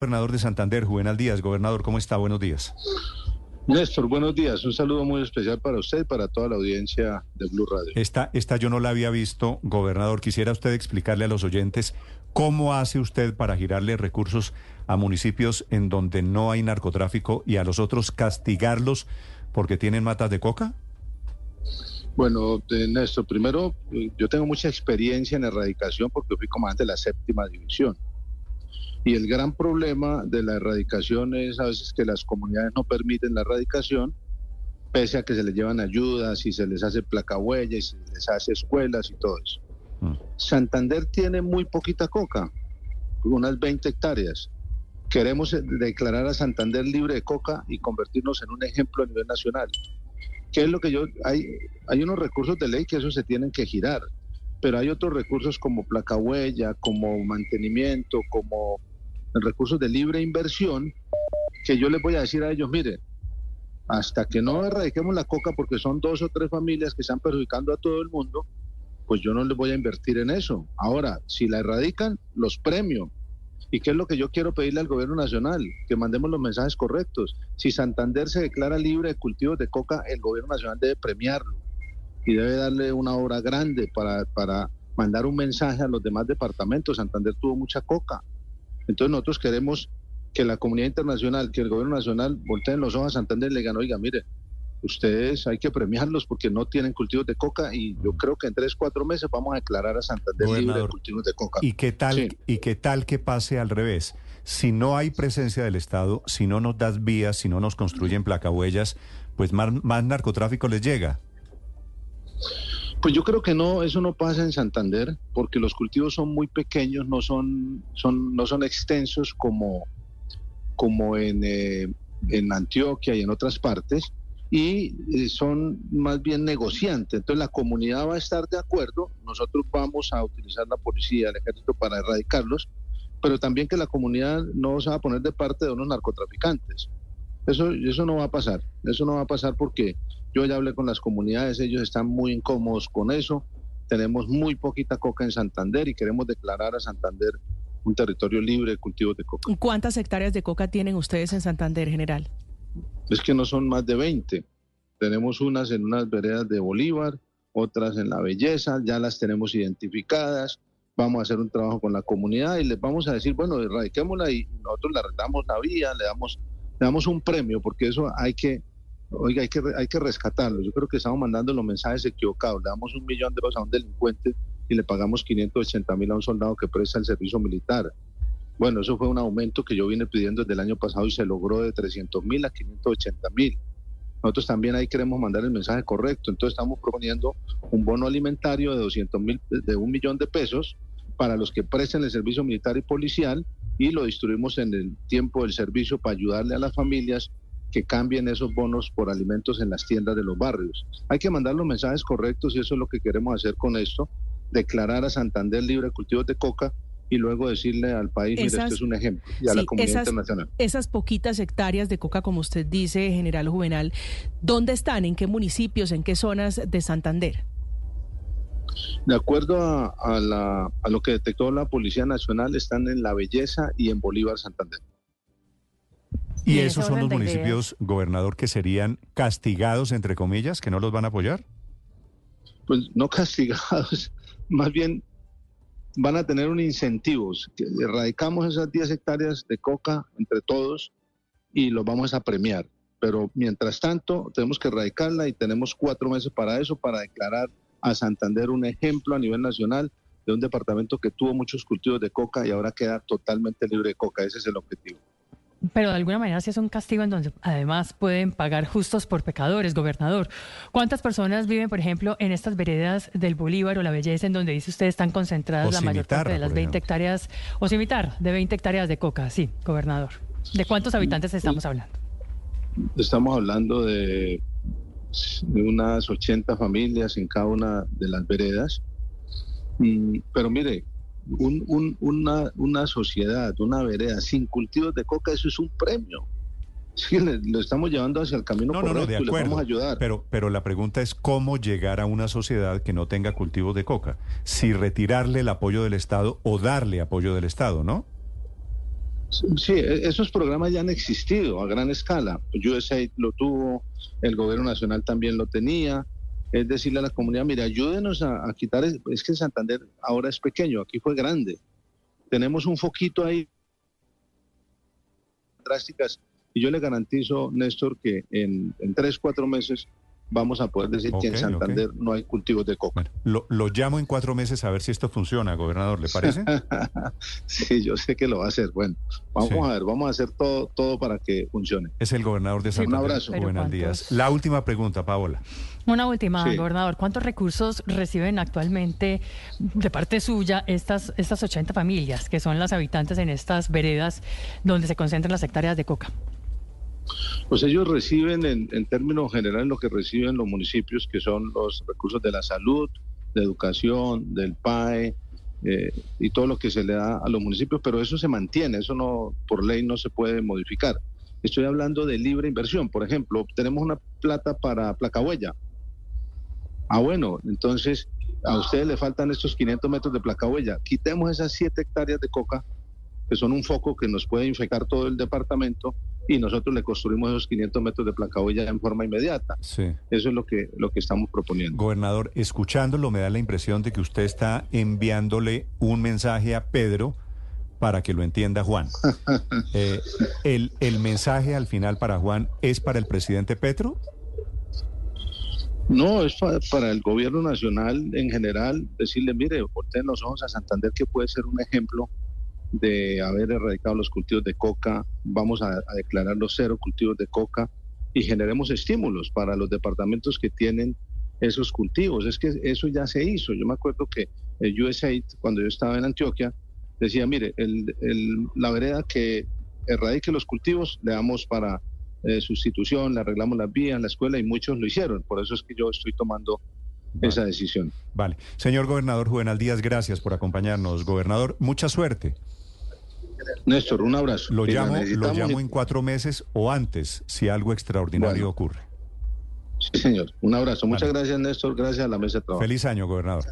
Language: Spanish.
Gobernador de Santander, Juvenal Díaz. Gobernador, ¿cómo está? Buenos días. Néstor, buenos días. Un saludo muy especial para usted y para toda la audiencia de Blue Radio. Esta, esta yo no la había visto, gobernador. Quisiera usted explicarle a los oyentes cómo hace usted para girarle recursos a municipios en donde no hay narcotráfico y a los otros castigarlos porque tienen matas de coca. Bueno, eh, Néstor, primero, eh, yo tengo mucha experiencia en erradicación porque fui comandante de la séptima división. Y el gran problema de la erradicación es a veces que las comunidades no permiten la erradicación, pese a que se les llevan ayudas y se les hace placa huella y se les hace escuelas y todo eso. Mm. Santander tiene muy poquita coca, unas 20 hectáreas. Queremos declarar a Santander libre de coca y convertirnos en un ejemplo a nivel nacional. ¿Qué es lo que yo hay hay unos recursos de ley que eso se tienen que girar, pero hay otros recursos como placa huella, como mantenimiento, como recursos de libre inversión, que yo les voy a decir a ellos, mire, hasta que no erradiquemos la coca, porque son dos o tres familias que están perjudicando a todo el mundo, pues yo no les voy a invertir en eso. Ahora, si la erradican, los premio. ¿Y qué es lo que yo quiero pedirle al gobierno nacional? Que mandemos los mensajes correctos. Si Santander se declara libre de cultivos de coca, el gobierno nacional debe premiarlo y debe darle una obra grande para, para mandar un mensaje a los demás departamentos. Santander tuvo mucha coca, entonces nosotros queremos que la comunidad internacional, que el gobierno nacional volteen los ojos a Santander y le digan, oiga, mire, ustedes hay que premiarlos porque no tienen cultivos de coca y yo creo que en tres, cuatro meses vamos a declarar a Santander libre de cultivos de coca. ¿Y qué tal, y qué tal que pase al revés? Si no hay presencia del Estado, si no nos das vías, si no nos construyen placahuellas, pues más, más narcotráfico les llega. Pues yo creo que no, eso no pasa en Santander, porque los cultivos son muy pequeños, no son, son, no son extensos como, como en, eh, en Antioquia y en otras partes, y eh, son más bien negociantes. Entonces la comunidad va a estar de acuerdo, nosotros vamos a utilizar la policía, el ejército para erradicarlos, pero también que la comunidad no se va a poner de parte de unos narcotraficantes. Eso, eso no va a pasar, eso no va a pasar porque yo ya hablé con las comunidades, ellos están muy incómodos con eso. Tenemos muy poquita coca en Santander y queremos declarar a Santander un territorio libre de cultivos de coca. ¿Cuántas hectáreas de coca tienen ustedes en Santander, general? Es que no son más de 20. Tenemos unas en unas veredas de Bolívar, otras en La Belleza, ya las tenemos identificadas. Vamos a hacer un trabajo con la comunidad y les vamos a decir, bueno, erradiquémosla y nosotros le damos la vía, le damos, damos un premio, porque eso hay que oiga, hay que, hay que rescatarlo. Yo creo que estamos mandando los mensajes equivocados. Le damos un millón de pesos a un delincuente y le pagamos 580 mil a un soldado que presta el servicio militar. Bueno, eso fue un aumento que yo vine pidiendo desde el año pasado y se logró de 300 mil a 580 mil. Nosotros también ahí queremos mandar el mensaje correcto. Entonces estamos proponiendo un bono alimentario de 200 mil, de un millón de pesos para los que presten el servicio militar y policial y lo distribuimos en el tiempo del servicio para ayudarle a las familias que cambien esos bonos por alimentos en las tiendas de los barrios. Hay que mandar los mensajes correctos y eso es lo que queremos hacer con esto, declarar a Santander libre de cultivos de coca y luego decirle al país, mire, esto es un ejemplo, y a la comunidad internacional. Esas poquitas hectáreas de coca, como usted dice, general Juvenal, ¿dónde están? ¿En qué municipios? ¿En qué zonas de Santander? De acuerdo a, a lo que detectó la Policía Nacional, están en La Belleza y en Bolívar, Santander. ¿Y esos son los municipios, gobernador, que serían castigados, entre comillas, que no los van a apoyar? Pues no castigados, más bien van a tener un incentivo. Erradicamos esas 10 hectáreas de coca entre todos y los vamos a premiar. Pero mientras tanto, tenemos que erradicarla y tenemos cuatro meses para eso, para declarar a Santander un ejemplo a nivel nacional de un departamento que tuvo muchos cultivos de coca y ahora queda totalmente libre de coca. Ese es el objetivo. Pero de alguna manera sí es un castigo en donde además pueden pagar justos por pecadores, gobernador. ¿Cuántas personas viven, por ejemplo, en estas veredas del Bolívar o la Belleza, en donde dice usted están concentradas la mayor parte de las 20 hectáreas, o cimitar, de 20 hectáreas de coca? Sí, gobernador. ¿De cuántos habitantes estamos hablando? Estamos hablando de, de unas 80 familias en cada una de las veredas. Mm, pero mire, una, una sociedad, una vereda sin cultivos de coca, eso es un premio. Sí, lo estamos llevando hacia el camino correcto y le vamos a ayudar. Pero, pero la pregunta es cómo llegar a una sociedad que no tenga cultivos de coca. Si retirarle el apoyo del Estado o darle apoyo del Estado, ¿no? Sí, e, esos programas ya han existido a gran escala. USAID lo tuvo, el gobierno nacional también lo tenía. Es decirle a la comunidad, mira, ayúdenos a, quitar, es que Santander ahora es pequeño, aquí fue grande. Tenemos un foquito ahí drásticas y yo le garantizo, Néstor, que en, en tres, cuatro meses vamos a poder decir que en Santander no hay cultivos de coca. lo, llamo en cuatro meses a ver si esto funciona, gobernador, ¿le parece? sí, yo sé que lo va a hacer. Bueno, vamos a ver, vamos a hacer todo, todo para que funcione. Es el gobernador de Santander. Un abrazo. Buenos días. La última pregunta, Paola. Una última, gobernador. ¿Cuántos recursos reciben actualmente de parte suya estas, estas 80 familias que son las habitantes en estas veredas donde se concentran las hectáreas de coca? Pues ellos reciben en, términos generales lo que reciben los municipios, que son los recursos de la salud, de educación, del PAE eh, y todo lo que se le da a los municipios, pero eso se mantiene, eso no por ley no se puede modificar. Estoy hablando de libre inversión, por ejemplo, tenemos una plata para placa huella. Ah, bueno, entonces a ustedes le faltan estos 500 metros de placa huella. Quitemos esas 7 hectáreas de coca, que son un foco que nos puede infectar todo el departamento, y nosotros le construimos esos 500 metros de placa ya en forma inmediata. Sí. Eso es lo que, lo que estamos proponiendo. Gobernador, escuchándolo me da la impresión de que usted está enviándole un mensaje a Pedro para que lo entienda Juan. Eh, el, ¿El mensaje al final para Juan es para el presidente Petro? No, es para, el gobierno nacional en general, decirle, mire, volteen los ojos a Santander, que puede ser un ejemplo de haber erradicado los cultivos de coca, vamos a, declarar los cero cultivos de coca y generemos estímulos para los departamentos que tienen esos cultivos. Es que eso ya se hizo. Yo me acuerdo que el USAID, cuando yo estaba en Antioquia, decía, mire, la vereda que erradique los cultivos le damos para eh, sustitución, le arreglamos las vías la escuela y muchos lo hicieron. Por eso es que yo estoy tomando esa decisión. Vale. Señor gobernador Juvenal Díaz, gracias por acompañarnos. Gobernador, mucha suerte. Néstor, un abrazo. Lo llamo, lo llamo en cuatro meses o antes si algo extraordinario ocurre. Sí, señor. Un abrazo. Muchas gracias, Néstor. Gracias a la mesa de trabajo. Feliz año, gobernador.